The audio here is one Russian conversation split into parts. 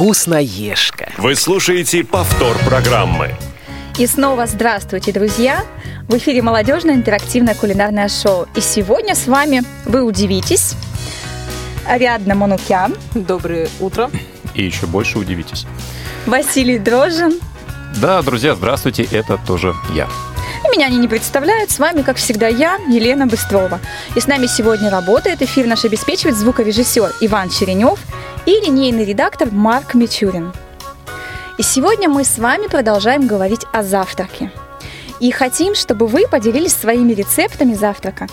вкусноежка. Вы слушаете повтор программы. И снова здравствуйте, друзья! В эфире молодежное интерактивное кулинарное шоу. И сегодня с вами, вы удивитесь, Ариадна Манукян, Доброе утро. И еще больше удивитесь. Василий Дрожжин. Да, друзья, здравствуйте, это тоже я. Меня они не представляют. С вами, как всегда, я, Елена Быстрова. И с нами сегодня работает эфир наш обеспечивает звукорежиссер Иван Черенев и линейный редактор Марк Мичурин. И сегодня мы с вами продолжаем говорить о завтраке. И хотим, чтобы вы поделились своими рецептами завтрака.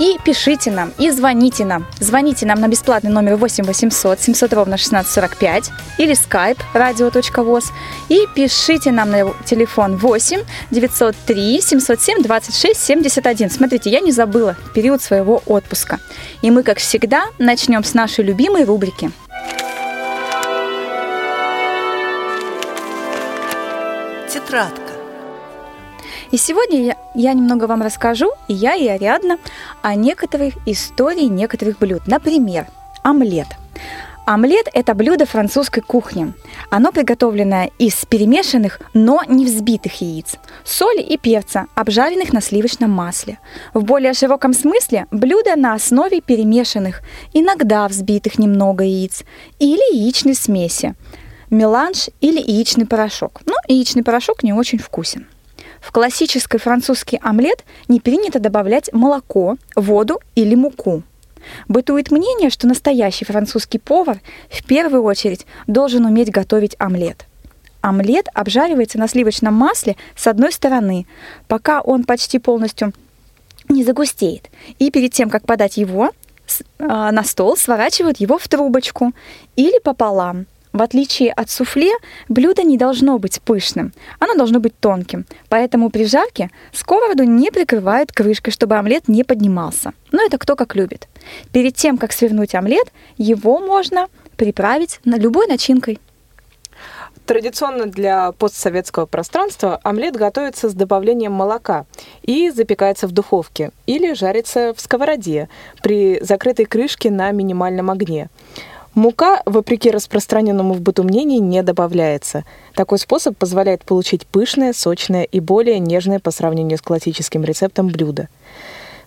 И пишите нам, и звоните нам. Звоните нам на бесплатный номер 8 800 700 ровно 1645 или skype radio.voz. И пишите нам на телефон 8 903 707 26 71. Смотрите, я не забыла период своего отпуска. И мы, как всегда, начнем с нашей любимой рубрики – Тетрадка. И сегодня я, я немного вам расскажу, и я, и Ариадна, о некоторых истории некоторых блюд. Например, омлет. Омлет – это блюдо французской кухни. Оно приготовлено из перемешанных, но не взбитых яиц, соли и перца, обжаренных на сливочном масле. В более широком смысле блюдо на основе перемешанных, иногда взбитых немного яиц, или яичной смеси, меланж или яичный порошок. Но яичный порошок не очень вкусен. В классический французский омлет не принято добавлять молоко, воду или муку. Бытует мнение, что настоящий французский повар в первую очередь должен уметь готовить омлет. Омлет обжаривается на сливочном масле с одной стороны, пока он почти полностью не загустеет. И перед тем, как подать его а, на стол, сворачивают его в трубочку или пополам – в отличие от суфле, блюдо не должно быть пышным, оно должно быть тонким, поэтому при жарке сковороду не прикрывают крышкой, чтобы омлет не поднимался. Но это кто как любит. Перед тем, как свернуть омлет, его можно приправить на любой начинкой. Традиционно для постсоветского пространства омлет готовится с добавлением молока и запекается в духовке или жарится в сковороде при закрытой крышке на минимальном огне. Мука, вопреки распространенному в быту мнению, не добавляется. Такой способ позволяет получить пышное, сочное и более нежное по сравнению с классическим рецептом блюдо.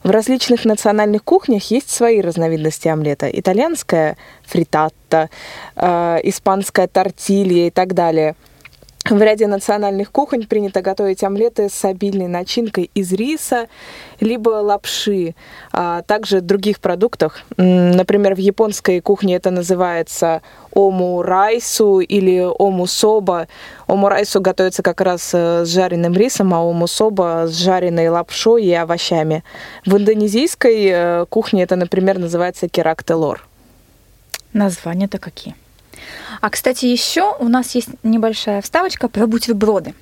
В различных национальных кухнях есть свои разновидности омлета. Итальянская фритатта, э, испанская тортилья и так далее – в ряде национальных кухонь принято готовить омлеты с обильной начинкой из риса, либо лапши, а также других продуктов. Например, в японской кухне это называется ому райсу или ому соба. Готовится как раз э, с жареным рисом, а ому соба с жареной лапшой и овощами. В индонезийской э, кухне это, например, называется керактелор. Названия-то какие? А, кстати, еще у нас есть небольшая вставочка про бутерброды.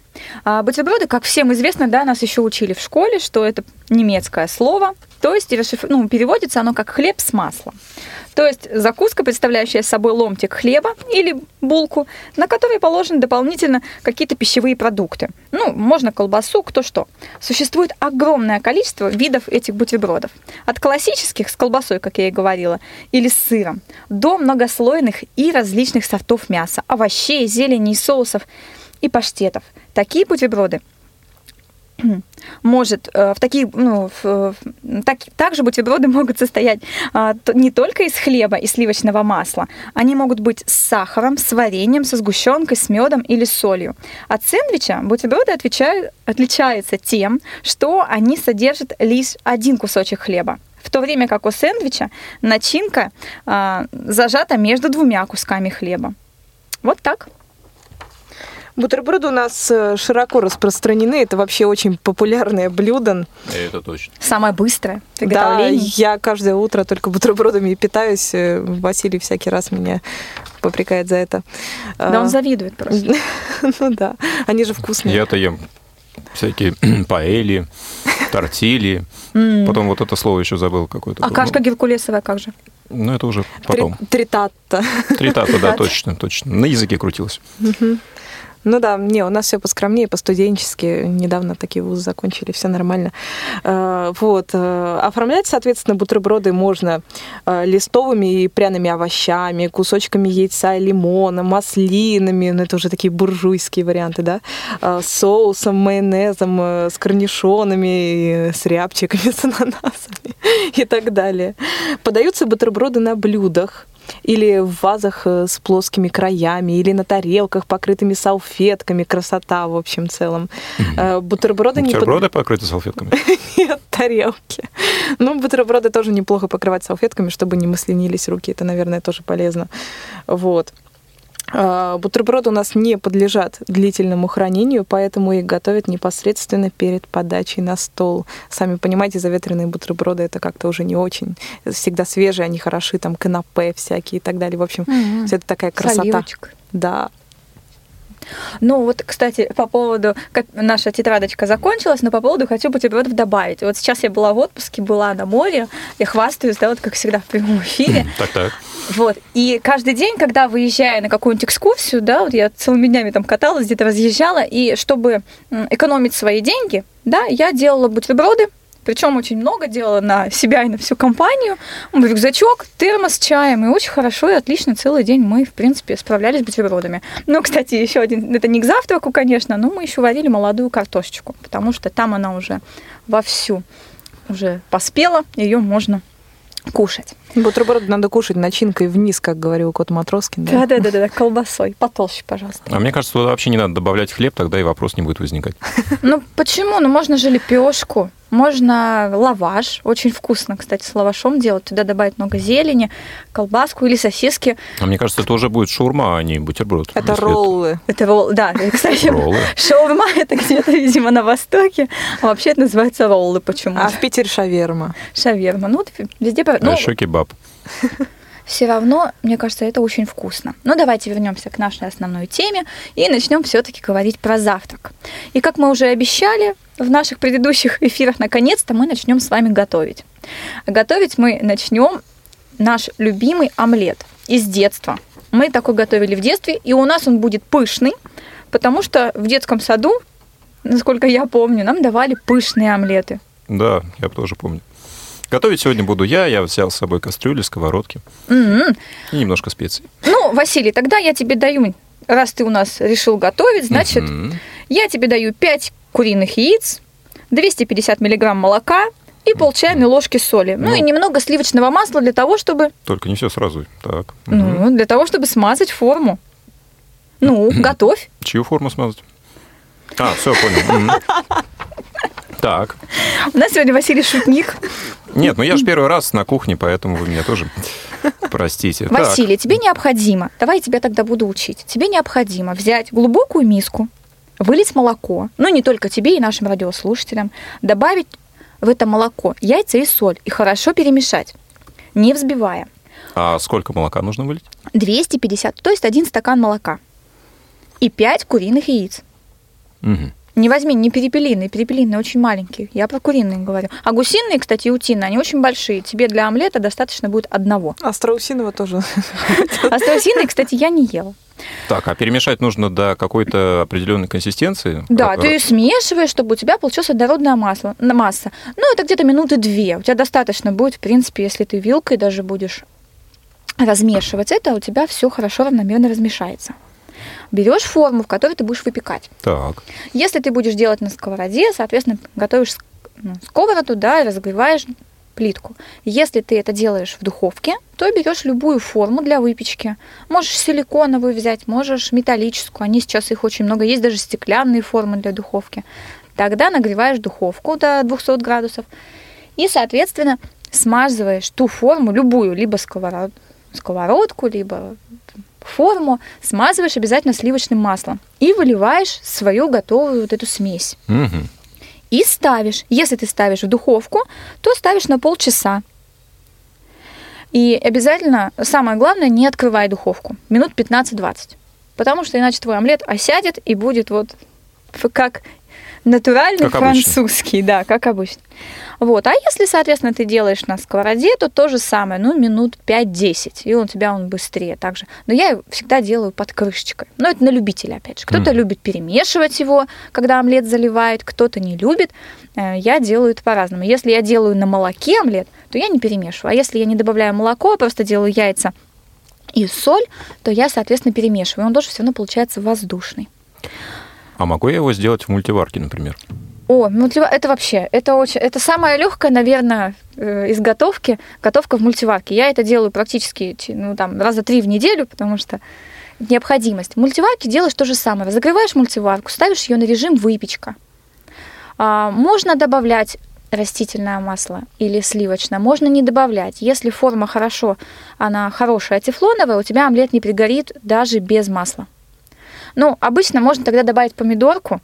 А, бутерброды, как всем известно, да, нас еще учили в школе, что это немецкое слово, то есть ну, переводится оно как хлеб с маслом. То есть закуска, представляющая собой ломтик хлеба или булку, на которой положены дополнительно какие-то пищевые продукты. Ну, можно колбасу, кто что. Существует огромное количество видов этих бутербродов. От классических с колбасой, как я и говорила, или с сыром, до многослойных и различных сортов мяса, овощей, зелени соусов и паштетов. Такие бутерброды может э, в такие, ну, в, так, также бутерброды могут состоять а, не только из хлеба и сливочного масла, они могут быть с сахаром, с вареньем, со сгущенкой, с медом или солью. От сэндвича бутерброды отвечают, отличаются тем, что они содержат лишь один кусочек хлеба. В то время как у сэндвича начинка а, зажата между двумя кусками хлеба. Вот так. Бутерброды у нас э, широко распространены. Это вообще очень популярное блюдо. Это точно. Самое быстрое Да, я каждое утро только бутербродами питаюсь. Э, Василий всякий раз меня попрекает за это. Да, он а, завидует просто. Ну да, они же вкусные. Я-то ем всякие паэли, тортили. Потом вот это слово еще забыл какое-то. А кашка геркулесовая как же? Ну, это уже потом. Тритатта. Тритатта, да, точно, точно. На языке крутилось. Ну да, не, у нас все поскромнее, по-студенчески. Недавно такие вузы закончили, все нормально. Э, Вот. э, Оформлять, соответственно, бутерброды можно э, листовыми и пряными овощами, кусочками яйца, лимона, маслинами, ну это уже такие буржуйские варианты, да, соусом, майонезом, с корнишонами, с рябчиками, с ананасами и так далее. Подаются бутерброды на блюдах или в вазах э, с плоскими краями, или на тарелках, покрытыми салфетками. Красота, в общем, целом. Э, Бутерброды не Бутерброды покрыты салфетками. нет тарелки. Ну, бутерброды тоже неплохо покрывать салфетками, чтобы не маслянились руки. Это, наверное, тоже полезно. Вот. А, Бутерброды у нас не подлежат длительному хранению, поэтому их готовят непосредственно перед подачей на стол. Сами понимаете, заветренные бутерброды это как-то уже не очень. Всегда свежие, они хороши, там канапе всякие и так далее. В общем, Мгм. все это такая красота. Сливочек. Да. Ну вот, кстати, по поводу, как наша тетрадочка закончилась, но по поводу хочу бутербродов добавить. Вот сейчас я была в отпуске, была на море, я хвастаюсь, да, вот как всегда в прямом эфире. Так-так. Вот. И каждый день, когда выезжая на какую-нибудь экскурсию, да, вот я целыми днями там каталась, где-то разъезжала, и чтобы экономить свои деньги, да, я делала бутерброды, причем очень много делала на себя и на всю компанию. Рюкзачок, термос с чаем, и очень хорошо и отлично целый день мы, в принципе, справлялись с бутербродами. Ну, кстати, еще один, это не к завтраку, конечно, но мы еще варили молодую картошечку, потому что там она уже вовсю уже поспела, ее можно кушать. Бутерброды надо кушать начинкой вниз, как говорил кот Матроскин. да? Да, да, да, да, колбасой. Потолще, пожалуйста. А мне кажется, туда вообще не надо добавлять хлеб, тогда и вопрос не будет возникать. Ну почему? Ну можно же лепешку, можно лаваш. Очень вкусно, кстати, с лавашом делать. Туда добавить много зелени, колбаску или сосиски. А мне кажется, это уже будет шаурма, а не бутерброд. Это роллы. Это ролл, да, кстати, Роллы. шаурма это где-то, видимо, на Востоке. А вообще это называется роллы почему-то. А в Питере шаверма. Шаверма. Ну, вот везде... по- А Ну, еще кебаб. все равно, мне кажется, это очень вкусно. Но давайте вернемся к нашей основной теме и начнем все-таки говорить про завтрак. И как мы уже обещали в наших предыдущих эфирах, наконец-то мы начнем с вами готовить. Готовить мы начнем наш любимый омлет из детства. Мы такой готовили в детстве, и у нас он будет пышный, потому что в детском саду, насколько я помню, нам давали пышные омлеты. Да, я тоже помню. Готовить сегодня буду я. Я взял с собой кастрюли, сковородки М-м. и немножко специй. Ну, Василий, тогда я тебе даю, раз ты у нас решил готовить, значит, Мгм. я тебе даю 5 куриных яиц, 250 миллиграмм молока и пол чайной ложки соли. Ну, Ну. и немного сливочного масла для того, чтобы, Только не все сразу. Так. Ну, для того, чтобы смазать форму. Ну, готовь. Чью форму смазать? А, все, понял. Так. У нас сегодня Василий шутник. Нет, ну я же первый раз на кухне, поэтому вы меня тоже простите. Так. Василий, тебе необходимо, давай я тебя тогда буду учить, тебе необходимо взять глубокую миску, вылить молоко, ну не только тебе и нашим радиослушателям, добавить в это молоко яйца и соль и хорошо перемешать, не взбивая. А сколько молока нужно вылить? 250, то есть один стакан молока и 5 куриных яиц. Мгм. Не возьми не перепелиные, перепелиные очень маленькие. Я про куриные говорю. А гусиные, кстати, и утиные, они очень большие. Тебе для омлета достаточно будет одного. А страусиного тоже. А страусиные, кстати, я не ела. Так, а перемешать нужно до какой-то определенной консистенции? Да, Как- ты смешиваешь, чтобы у тебя получилась однородная масло, масса. Ну, это где-то минуты две. У тебя достаточно будет, в принципе, если ты вилкой даже будешь размешивать это, у тебя все хорошо равномерно размешается. Берешь форму, в которой ты будешь выпекать. Так. Если ты будешь делать на сковороде, соответственно, готовишь ну, сковороду, да, и разогреваешь плитку. Если ты это делаешь в духовке, то берешь любую форму для выпечки. Можешь силиконовую взять, можешь металлическую. Они сейчас их очень много. Есть даже стеклянные формы для духовки. Тогда нагреваешь духовку до 200 градусов и, соответственно, смазываешь ту форму, любую, либо сковород- сковородку, либо форму, смазываешь обязательно сливочным маслом и выливаешь свою готовую вот эту смесь. Мгм. И ставишь. Если ты ставишь в духовку, то ставишь на полчаса. И обязательно, самое главное, не открывай духовку. Минут 15-20. Потому что иначе твой омлет осядет и будет вот как натуральный Как обычно. французский, да, как обычно. Вот. А если, соответственно, ты делаешь на сковороде, то то же самое, ну, минут 5-10, и у тебя он быстрее также. Но я всегда делаю под крышечкой. Но это на любителя, опять же. Кто-то Мгм. любит перемешивать его, когда омлет заливает, кто-то не любит. Э, Я делаю это по-разному. Если я делаю на молоке омлет, то я не перемешиваю. А если я не добавляю молоко, а просто делаю яйца и соль, то я, соответственно, перемешиваю. Он тоже все равно получается воздушный. А могу я его сделать в мультиварке, например? О, мультива- это вообще, это очень, это самая легкая, наверное, э, из готовки, готовка в мультиварке. Я это делаю практически, ну, там, раза три в неделю, потому что необходимость. В мультиварке делаешь то же самое. Разогреваешь мультиварку, ставишь ее на режим выпечка. А, можно добавлять растительное масло или сливочное, можно не добавлять. Если форма хорошо, она хорошая, тефлоновая, у тебя омлет не пригорит даже без масла. Ну, обычно можно тогда добавить помидорку,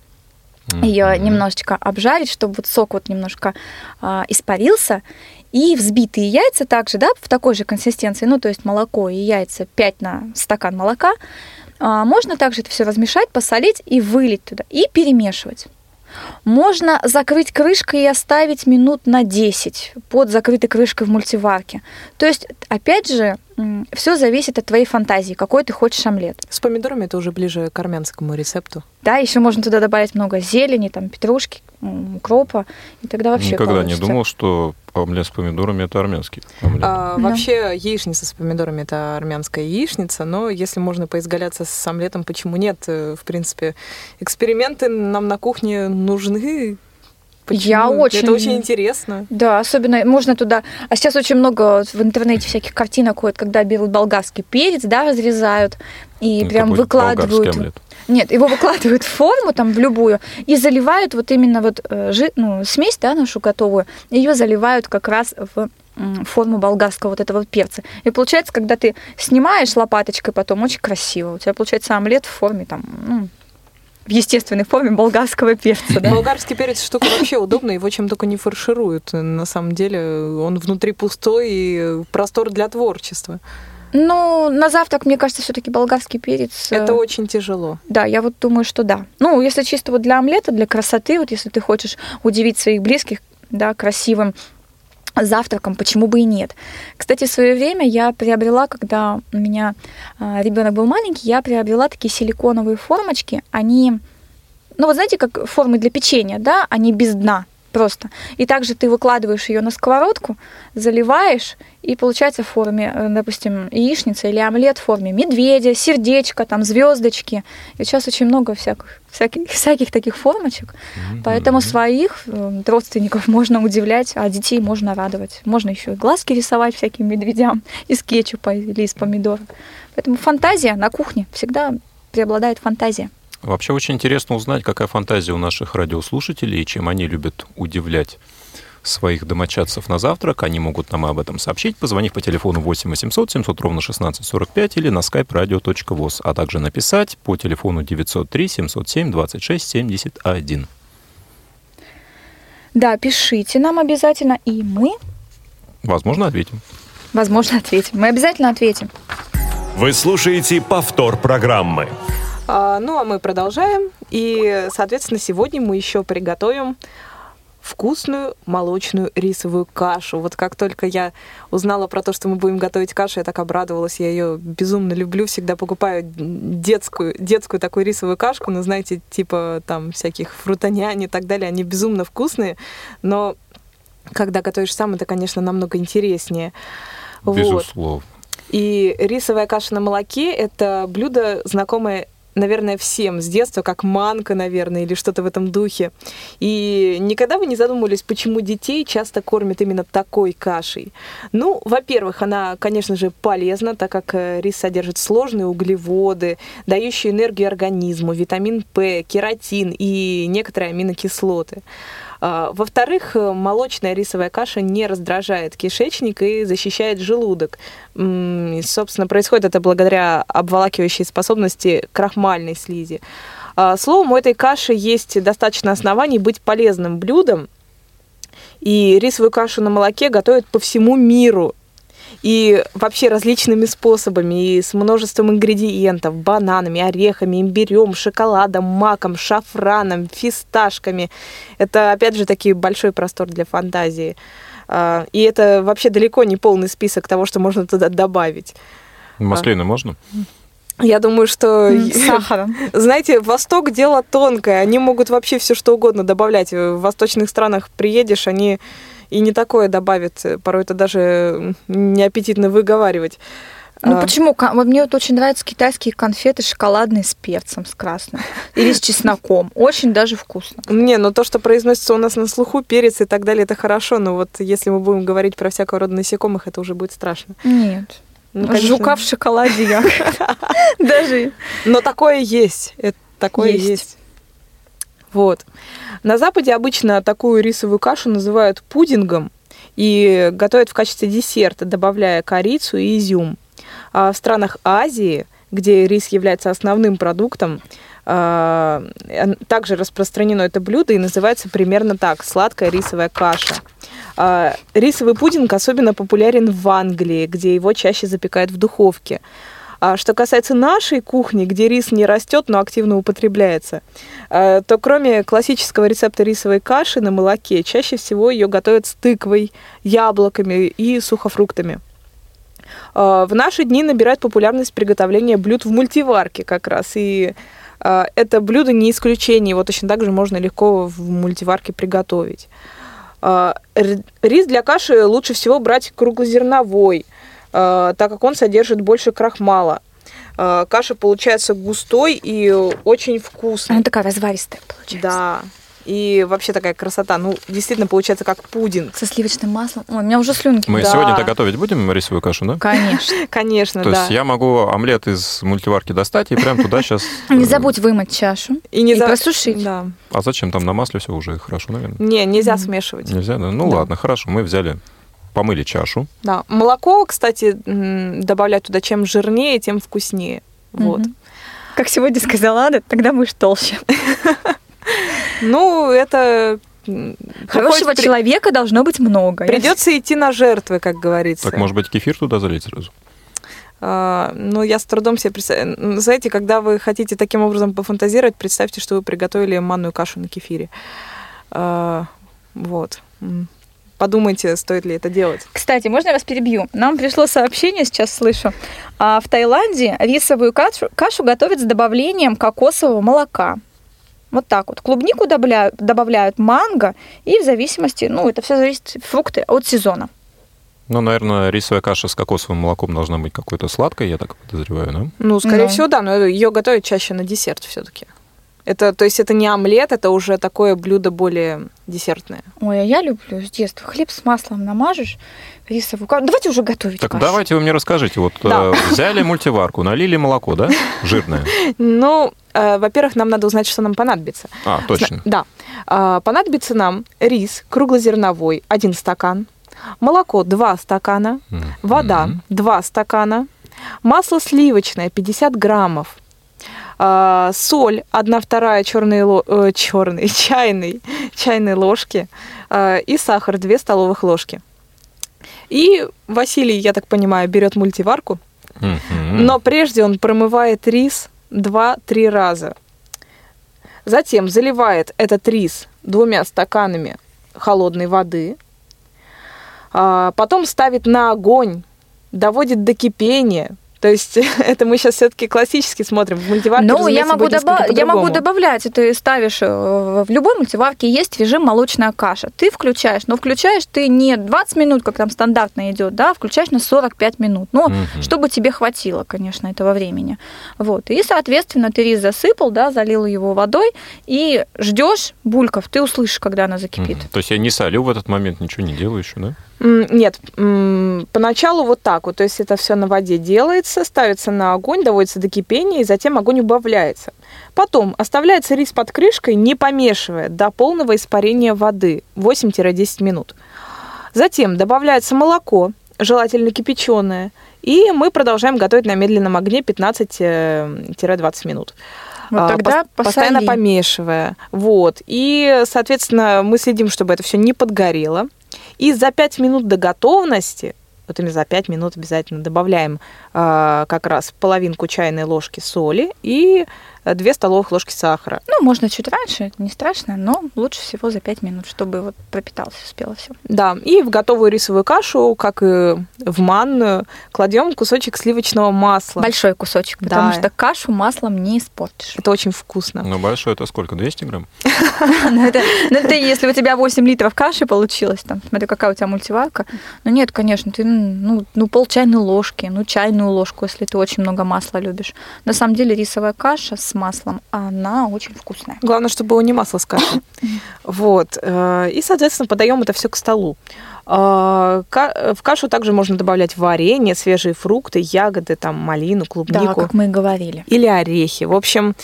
ее Мгм. немножечко обжарить, чтобы вот сок вот немножко а, испарился. И взбитые яйца также, да, в такой же консистенции, ну, то есть молоко и яйца 5 на стакан молока. А, можно также это все размешать, посолить и вылить туда, и перемешивать. Можно закрыть крышкой и оставить минут на 10 под закрытой крышкой в мультиварке. То есть, опять же, все зависит от твоей фантазии, какой ты хочешь омлет. С помидорами это уже ближе к армянскому рецепту. Да, еще можно туда добавить много зелени, там, петрушки, укропа, и тогда вообще Никогда не получится. думал, что омлет с помидорами это армянский омлет. А, Да. Вообще яичница с помидорами это армянская яичница, но если можно поизгаляться с омлетом, почему нет? Э, В принципе, эксперименты нам на кухне нужны. Почему? Я очень- Это очень интересно. Да, особенно можно туда... А сейчас очень много в интернете всяких картинок ходит, когда берут болгарский перец, да, разрезают и Ну, прям выкладывают... Нет, его выкладывают в форму, там, в любую, и заливают вот именно вот э, жи- ну, смесь, да, нашу готовую, ее заливают как раз в форму болгарского вот этого перца. И получается, когда ты снимаешь лопаточкой потом, очень красиво. У тебя получается омлет в форме там, ну, в естественной форме болгарского перца, да? Болгарский перец штука вообще удобная, его чем только не фаршируют. На самом деле он внутри пустой и простор для творчества. Ну, на завтрак, мне кажется, все-таки болгарский перец. э, Это очень тяжело. Да, я вот думаю, что да. Ну, если чисто вот для омлета, для красоты, вот если ты хочешь удивить своих близких, да, красивым завтраком, почему бы и нет. Кстати, в свое время я приобрела, когда у меня ребенок был маленький, я приобрела такие силиконовые формочки. Они, ну вот знаете, как формы для печенья, да, они без дна просто. И также ты выкладываешь ее на сковородку, заливаешь, и получается в форме, э, допустим, яичница или омлет в форме медведя, сердечко, там звездочки. И сейчас очень много всяких, всяких, всяких таких формочек. Поэтому своих э, родственников можно удивлять, а детей можно радовать. Можно еще и глазки рисовать всяким медведям из кетчупа или из помидоров. Поэтому фантазия на кухне всегда преобладает фантазия. Вообще очень интересно узнать, какая фантазия у наших радиослушателей и чем они любят удивлять своих домочадцев на завтрак. Они могут нам об этом сообщить, позвонив по телефону 8 800 700 ровно 1645 или на skype radio.voz, а также написать по телефону 903 707 26 71. Да, пишите нам обязательно, и мы, Возможно, ответим. возможно, ответим. Мы обязательно ответим. Вы слушаете повтор программы. А, ну, а мы продолжаем. И, соответственно, сегодня мы еще приготовим вкусную молочную рисовую кашу. Вот как только я узнала про то, что мы будем готовить кашу, я так обрадовалась. Я ее безумно люблю. Всегда покупаю детскую, детскую такую рисовую кашку, ну, знаете, типа там всяких фрутоняни и так далее. Они безумно вкусные, но когда готовишь сам, это, конечно, намного интереснее. Вот. Безусловно. И рисовая каша на молоке – это блюдо, знакомое, наверное, всем с детства, как манка, наверное, или что-то в этом духе. И никогда вы не задумывались, почему детей часто кормят именно такой кашей? Ну, во-первых, она, конечно же, полезна, так как э, рис содержит сложные углеводы, дающие энергию организму, витамин П, кератин и некоторые аминокислоты. А, Во-вторых, э, молочная рисовая каша не раздражает кишечник и защищает желудок. И, собственно, происходит это благодаря обволакивающей способности крахмальной слизи. А, Словом, у этой каши есть достаточно оснований быть полезным блюдом. И рисовую кашу на молоке готовят по всему миру. И вообще различными способами, и с множеством ингредиентов, бананами, орехами, имбирем, шоколадом, маком, шафраном, фисташками. Это, опять же, таки большой простор для фантазии. А, И это вообще далеко не полный список того, что можно туда добавить. Маслины можно? Я думаю, что... М, С сахаром. Знаете, Восток дело тонкое. Они могут вообще все что угодно добавлять. В восточных странах приедешь, они и не такое добавят. Порой это даже неаппетитно выговаривать. Ну А, почему? Мне вот очень нравятся китайские конфеты шоколадные с перцем, с красным. Или с чесноком. Очень даже вкусно. Не, ну то, что произносится у нас на слуху, перец и так далее, это хорошо. Но вот если мы будем говорить про всякого рода насекомых, это уже будет страшно. Нет. Ну, конечно. Жука в шоколаде я. Даже. Но такое есть. Такое Есть. Вот. На Западе обычно такую рисовую кашу называют пудингом и готовят в качестве десерта, добавляя корицу и изюм. А в странах Азии, где рис является основным продуктом, а, также распространено это блюдо и называется примерно так – сладкая рисовая каша. А, Рисовый пудинг особенно популярен в Англии, где его чаще запекают в духовке. А что касается нашей кухни, где рис не растет, но активно употребляется, э, то кроме классического рецепта рисовой каши на молоке, чаще всего ее готовят с тыквой, яблоками и сухофруктами. Э, В наши дни набирает популярность приготовление блюд в мультиварке как раз. И э, это блюдо не исключение, его точно так же можно легко в мультиварке приготовить. Рис для каши лучше всего брать круглозерновой, так как он содержит больше крахмала. Э, Каша получается густой и очень вкусной. Она такая разваристая получается. Да. И вообще такая красота. Ну, действительно, получается как пудинг. Со сливочным маслом. Ой, у меня уже слюнки. Мы Да. сегодня-то готовить будем рисовую кашу, да? Конечно. Конечно, То да. есть я могу омлет из мультиварки достать и прям туда сейчас... Не забудь вымыть чашу. И не просушить. Да. А зачем там на масле все уже хорошо, наверное? Не, нельзя смешивать. Нельзя, да? Ну ладно, хорошо, мы взяли, помыли чашу. Да. Молоко, кстати, добавлять туда чем жирнее, тем вкуснее. Вот. Как сегодня сказала Ада, тогда будешь толще. Ну, это... Хорошего человека должно быть много. Я Придется идти на жертвы, как говорится. Так, может быть, кефир туда залить сразу? А, ну, я с трудом себе представляю. Знаете, когда вы хотите таким образом пофантазировать, представьте, что вы приготовили манную кашу на кефире. А, вот. Подумайте, стоит ли это делать. Кстати, можно я вас перебью? Нам пришло сообщение, сейчас слышу. А в Таиланде рисовую кашу, кашу готовят с добавлением кокосового молока. Вот так вот. Клубнику добавляют, добавляют манго, и в зависимости, ну, это все зависит фрукты от сезона. Ну, наверное, рисовая каша с кокосовым молоком должна быть какой-то сладкой, я так подозреваю, да? Ну, скорее Ну. всего, да, но ее готовят чаще на десерт все-таки. Это, то есть это не омлет, это уже такое блюдо более десертное. Ой, а я люблю с детства. Хлеб с маслом намажешь, рисовую кашу. Давайте уже готовить Так кашу. давайте вы мне расскажите. Вот Да. э, взяли мультиварку, налили молоко, да? Жирное. Ну, э, во-первых, нам надо узнать, что нам понадобится. А, точно. Да. А, понадобится нам рис круглозерновой 1 стакан, молоко 2 стакана, вода 2 стакана, масло сливочное 50 граммов, а, соль 1 вторая черной, ло- э, черной чайной, чайной ложки а, и сахар 2 столовых ложки. И Василий, я так понимаю, берет мультиварку, но прежде он промывает рис 2-3 раза. Затем заливает этот рис двумя стаканами холодной воды. А, Потом ставит на огонь, доводит до кипения. То есть это мы сейчас все-таки классически смотрим. В мультиварке, Ну, я могу, доба- я могу добавлять, ты ставишь, э, в любой мультиварке есть режим молочная каша. Ты включаешь, но включаешь ты не 20 минут, как там стандартно идет, да, а включаешь на 45 минут. Ну, Мгм. чтобы тебе хватило, конечно, этого времени. Вот. И, соответственно, ты рис засыпал, да, залил его водой и ждешь бульков. Ты услышишь, когда она закипит. Мгм. То есть я не солю в этот момент, ничего не делаю еще, да? Нет, поначалу вот так вот, то есть это все на воде делается, ставится на огонь, доводится до кипения, и затем огонь убавляется. Потом оставляется рис под крышкой, не помешивая, до полного испарения воды 8-10 минут. Затем добавляется молоко, желательно кипяченое, и мы продолжаем готовить на медленном огне 15-20 минут. Вот А, тогда пос- постоянно посоли. помешивая. Вот. И, соответственно, мы следим, чтобы это все не подгорело. И за 5 минут до готовности вот именно за 5 минут обязательно добавляем э, как раз половинку чайной ложки соли и 2 столовых ложки сахара. Ну, можно чуть раньше, это не страшно, но лучше всего за 5 минут, чтобы вот пропиталось, успело все. Да, и в готовую рисовую кашу, как и в манную, кладем кусочек сливочного масла. Большой кусочек, потому да. что кашу маслом не испортишь. Это очень вкусно. Ну, большой это сколько, 200 грамм? Ну, это ну, если у тебя 8 литров каши получилось, там, смотри, какая у тебя мультиварка. Ну, нет, конечно, ты, ну, ну, пол чайной ложки, ну, чайную ложку, если ты очень много масла любишь. На самом деле рисовая каша с маслом, она очень вкусная. Главное, чтобы было не масло с кашей. Вот. Э, и, соответственно, подаем это все к столу. Э, в кашу также можно добавлять варенье, свежие фрукты, ягоды, там, малину, клубнику. Да, как мы и говорили. Или орехи. В общем,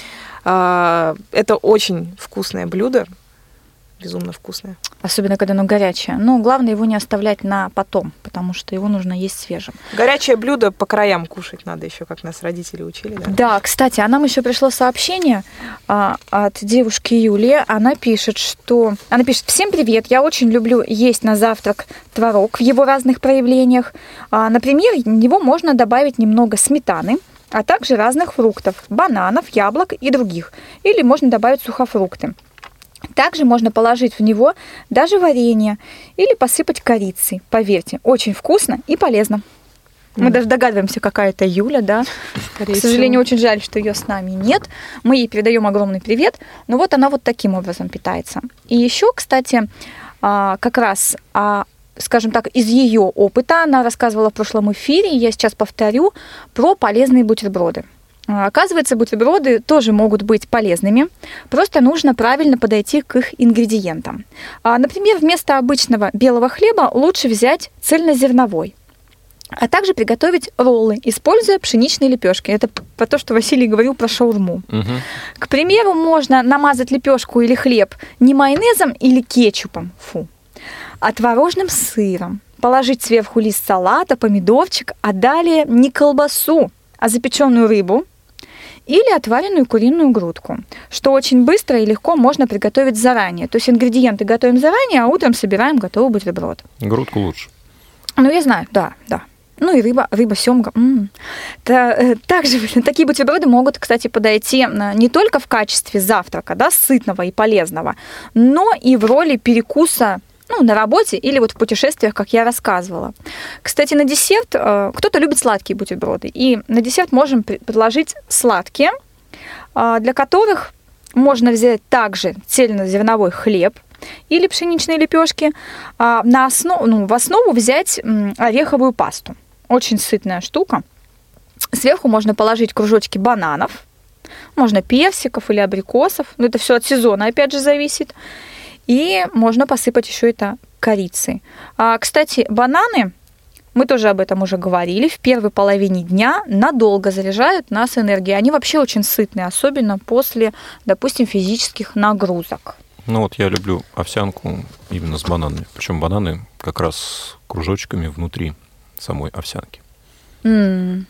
э, это очень вкусное блюдо безумно вкусное. Особенно, когда оно горячее. Но главное его не оставлять на потом, потому что его нужно есть свежим. Горячее блюдо по краям кушать надо еще, как нас родители учили. Да, да кстати, а нам еще пришло сообщение а, от девушки Юлии. Она пишет, что... Она пишет, всем привет, я очень люблю есть на завтрак творог в его разных проявлениях. А, например, в него можно добавить немного сметаны, а также разных фруктов, бананов, яблок и других. Или можно добавить сухофрукты. Также можно положить в него даже варенье или посыпать корицей. Поверьте, очень вкусно и полезно. Мы mm. даже догадываемся, какая это Юля, да. Скорее К сожалению, всего. очень жаль, что ее с нами нет. Мы ей передаем огромный привет. Но вот она вот таким образом питается. И еще, кстати, а, как раз а, скажем так, из ее опыта она рассказывала в прошлом эфире, я сейчас повторю, про полезные бутерброды. А, оказывается, бутерброды тоже могут быть полезными, просто нужно правильно подойти к их ингредиентам. А, например, вместо обычного белого хлеба лучше взять цельнозерновой, а также приготовить роллы, используя пшеничные лепешки. Это про то, что Василий говорил про шаурму. Угу. К примеру, можно намазать лепешку или хлеб не майонезом или кетчупом, фу, а творожным сыром, положить сверху лист салата, помидорчик, а далее не колбасу, а запеченную рыбу, или отваренную куриную грудку, что очень быстро и легко можно приготовить заранее. То есть ингредиенты готовим заранее, а утром собираем готовый бутерброд. Грудку лучше. Ну, я знаю, да, да. Ну и рыба, рыба, семга. М-м. Та, э, также такие бутерброды могут, кстати, подойти э, не только в качестве завтрака, да, сытного и полезного, но и в роли перекуса ну, на работе или вот в путешествиях, как я рассказывала. Кстати, на десерт э, кто-то любит сладкие бутерброды, и на десерт можем предложить сладкие, э, для которых можно взять также цельнозерновой хлеб или пшеничные лепешки, а на основу, ну, в основу взять ореховую пасту. Очень сытная штука. Сверху можно положить кружочки бананов, можно персиков или абрикосов, но это все от сезона, опять же, зависит. И можно посыпать еще это корицей. А, кстати, бананы, мы тоже об этом уже говорили, в первой половине дня надолго заряжают нас энергией. Они вообще очень сытные, особенно после, допустим, физических нагрузок. Ну вот я люблю овсянку именно с бананами. Причем бананы как раз кружочками внутри самой овсянки. Mm.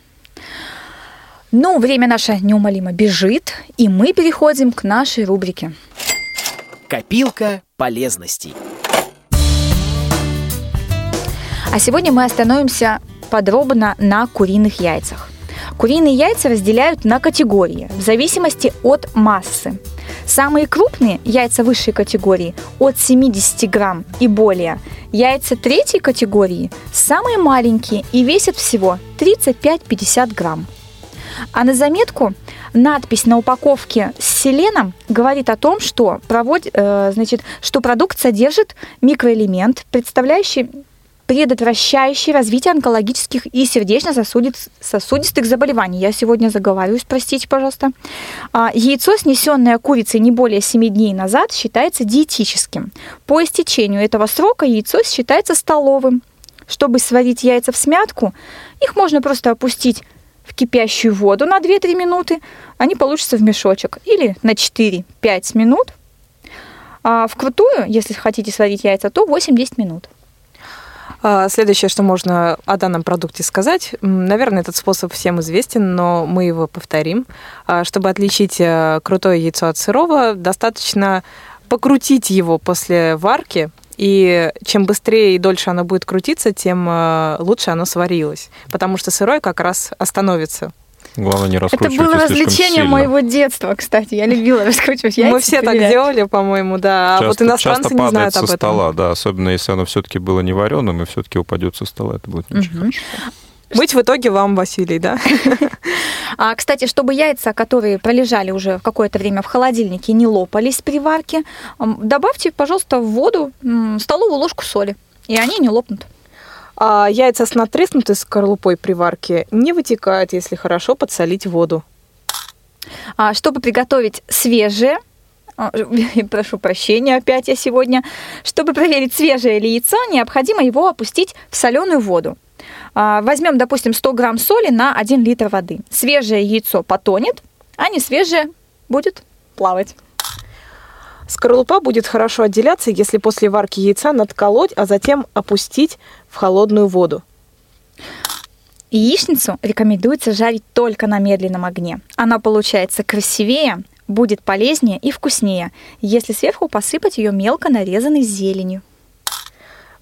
Ну, время наше неумолимо бежит, и мы переходим к нашей рубрике. Копилка полезностей. А сегодня мы остановимся подробно на куриных яйцах. Куриные яйца разделяют на категории в зависимости от массы. Самые крупные яйца высшей категории от 70 грамм и более. Яйца третьей категории самые маленькие и весят всего 35-50 грамм. А на заметку надпись на упаковке с селеном говорит о том, что, провод, э, значит, что продукт содержит микроэлемент, представляющий предотвращающий развитие онкологических и сердечно-сосудистых заболеваний. Я сегодня заговариваюсь, простите, пожалуйста. А, яйцо, снесенное курицей не более 7 дней назад, считается диетическим. По истечению этого срока яйцо считается столовым. Чтобы сварить яйца в смятку, их можно просто опустить в кипящую воду на 2-3 минуты, они получатся в мешочек. Или на 4-5 минут. А вкрутую, если хотите сварить яйца, то 8-10 минут. А, следующее, что можно о данном продукте сказать, наверное, этот способ всем известен, но мы его повторим. А, чтобы отличить э, крутое яйцо от сырого, достаточно покрутить его после варки И чем быстрее и дольше оно будет крутиться, тем э, лучше оно сварилось. Потому что сырое как раз остановится. Главное не Это раскручивать было слишком развлечение сильно. моего детства, кстати. Я любила раскручивать яйца. Мы все так делали, по-моему, да. А вот Часто- иностранцы часто не знают со об этом. стола, да, особенно если оно все-таки было не вареным и все-таки упадет со стола, это будет не очень Мгм. хорошо. Быть в итоге вам, Василий, да? А, кстати, чтобы яйца, которые пролежали уже какое-то время в холодильнике, не лопались при варке, добавьте, пожалуйста, в воду столовую ложку соли, и они не лопнут. А яйца с надтреснутой скорлупой при варке не вытекают, если хорошо подсолить воду. А, чтобы приготовить свежее, а, прошу прощения, опять я сегодня, чтобы проверить свежее ли яйцо, необходимо его опустить в соленую воду. А, Возьмем, допустим, 100 грамм соли на 1 литр воды. Свежее яйцо потонет, а не свежее будет плавать. Скорлупа будет хорошо отделяться, если после варки яйца надколоть, а затем опустить в холодную воду. Яичницу рекомендуется жарить только на медленном огне. Она получается красивее, будет полезнее и вкуснее, если сверху посыпать ее мелко нарезанной зеленью.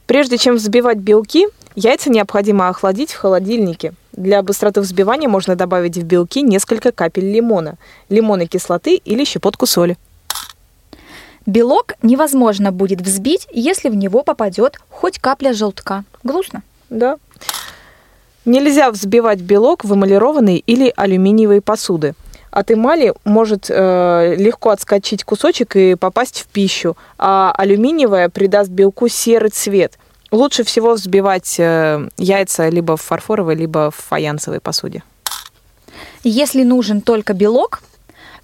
Прежде чем взбивать белки, яйца необходимо охладить в холодильнике. Для быстроты взбивания можно добавить в белки несколько капель лимона, лимонной кислоты или щепотку соли. Белок невозможно будет взбить, если в него попадет хоть капля желтка. Грустно. Да. Нельзя взбивать белок в эмалированной или алюминиевой посуды. От эмали может э, легко отскочить кусочек и попасть в пищу, а алюминиевая придаст белку серый цвет. Лучше всего взбивать э, яйца либо в фарфоровой, либо в фаянсовой посуде. Если нужен только белок,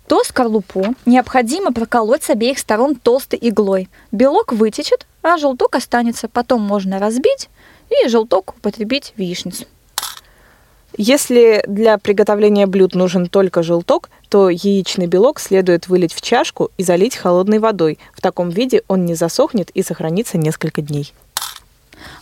то скорлупу необходимо проколоть с обеих сторон толстой иглой. Белок вытечет, а желток останется. Потом можно разбить и желток употребить в яичницу. Если для приготовления блюд нужен только желток, то яичный белок следует вылить в чашку и залить холодной водой. В таком виде он не засохнет и сохранится несколько дней.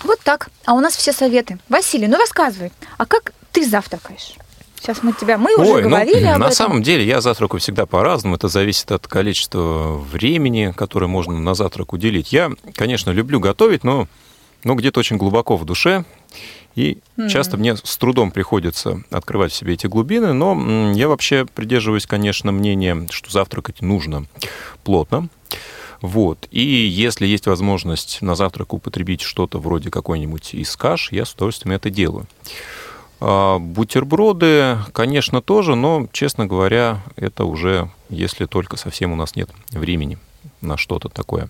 Вот так. А у нас все советы. Василий, ну рассказывай, а как ты завтракаешь? Сейчас мы тебя, мы уже Ой, ну, говорили об на этом. самом деле я завтракаю всегда по-разному. Это зависит от количества времени, которое можно на завтрак уделить. Я, конечно, люблю готовить, но, но где-то очень глубоко в душе. И часто мне с трудом приходится открывать в себе эти глубины, но я вообще придерживаюсь, конечно, мнения, что завтракать нужно плотно. Вот. И если есть возможность на завтрак употребить что-то вроде какой-нибудь из каш, я с удовольствием это делаю. А, Бутерброды, конечно, тоже, но, честно говоря, это уже, если только совсем у нас нет времени на что-то такое.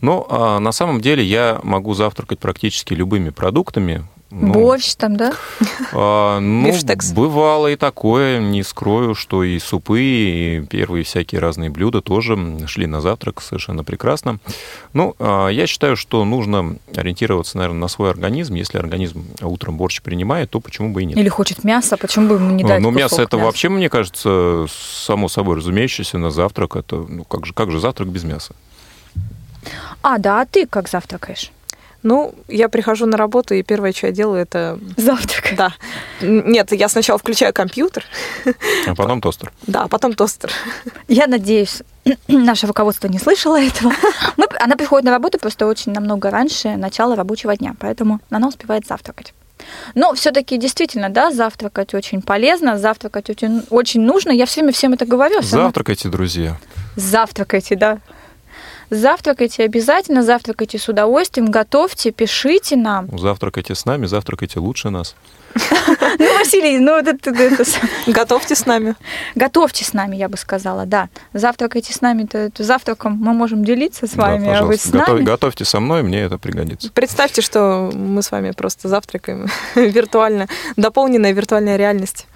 Но а, на самом деле я могу завтракать практически любыми продуктами. Ну, Борщ там, да? а, ну, Бифштекс. бывало и такое, не скрою, что и супы, и первые всякие разные блюда тоже шли на завтрак совершенно прекрасно. Ну, а, я считаю, что нужно ориентироваться, наверное, на свой организм. Если организм утром борщ принимает, то почему бы и нет. Или хочет мясо, почему бы ему не дать Ну, мясо это мяса? вообще, мне кажется, само собой разумеющееся на завтрак. Это, ну, как же, как же завтрак без мяса? А, да, а ты как завтракаешь? Ну, я прихожу на работу, и первое, что я делаю, это... Завтрак. Да. Нет, я сначала включаю компьютер, А потом тостер. да, а потом тостер. Я надеюсь, наше руководство не слышало этого. Мы, она приходит на работу просто очень намного раньше начала рабочего дня, поэтому она успевает завтракать. Но все-таки действительно, да, завтракать очень полезно, завтракать очень, очень нужно. Я все время всем это говорю. сама- Завтракайте, друзья. Завтракайте, да. Завтракайте обязательно, завтракайте с удовольствием, готовьте, пишите нам. Завтракайте с нами, завтракайте лучше нас. Ну, Василий, ну вот это, Готовьте с нами. готовьте с нами, я бы сказала, да. Завтракайте с нами, то, завтраком мы можем делиться с вами, а вы с нами. готовьте со мной, мне это пригодится. Представьте, что мы с вами просто завтракаем виртуально, дополненная виртуальная реальность.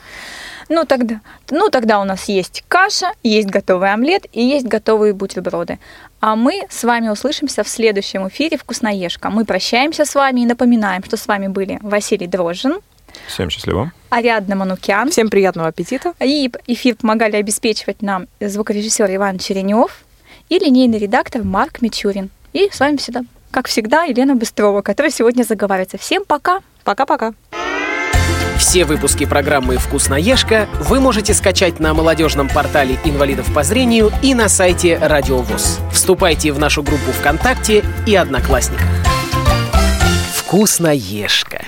Ну тогда, ну тогда у нас есть каша, есть готовый омлет и есть готовые бутерброды. А мы с вами услышимся в следующем эфире «Вкусноежка». Мы прощаемся с вами и напоминаем, что с вами были Василий Дрожжин, Всем счастливо. Ариадна Манукян. Всем приятного аппетита. И эфир помогали обеспечивать нам звукорежиссер Иван Черенев и линейный редактор Марк Мичурин. И с вами всегда, как всегда, Елена Быстрова, которая сегодня заговаривается. Всем пока! Пока-пока. Все выпуски программы «Вкусноежка» вы можете скачать на молодежном портале инвалидов по зрению и на сайте Радио ВОЗ. Вступайте в нашу группу ВКонтакте и Одноклассниках. «Вкусноежка».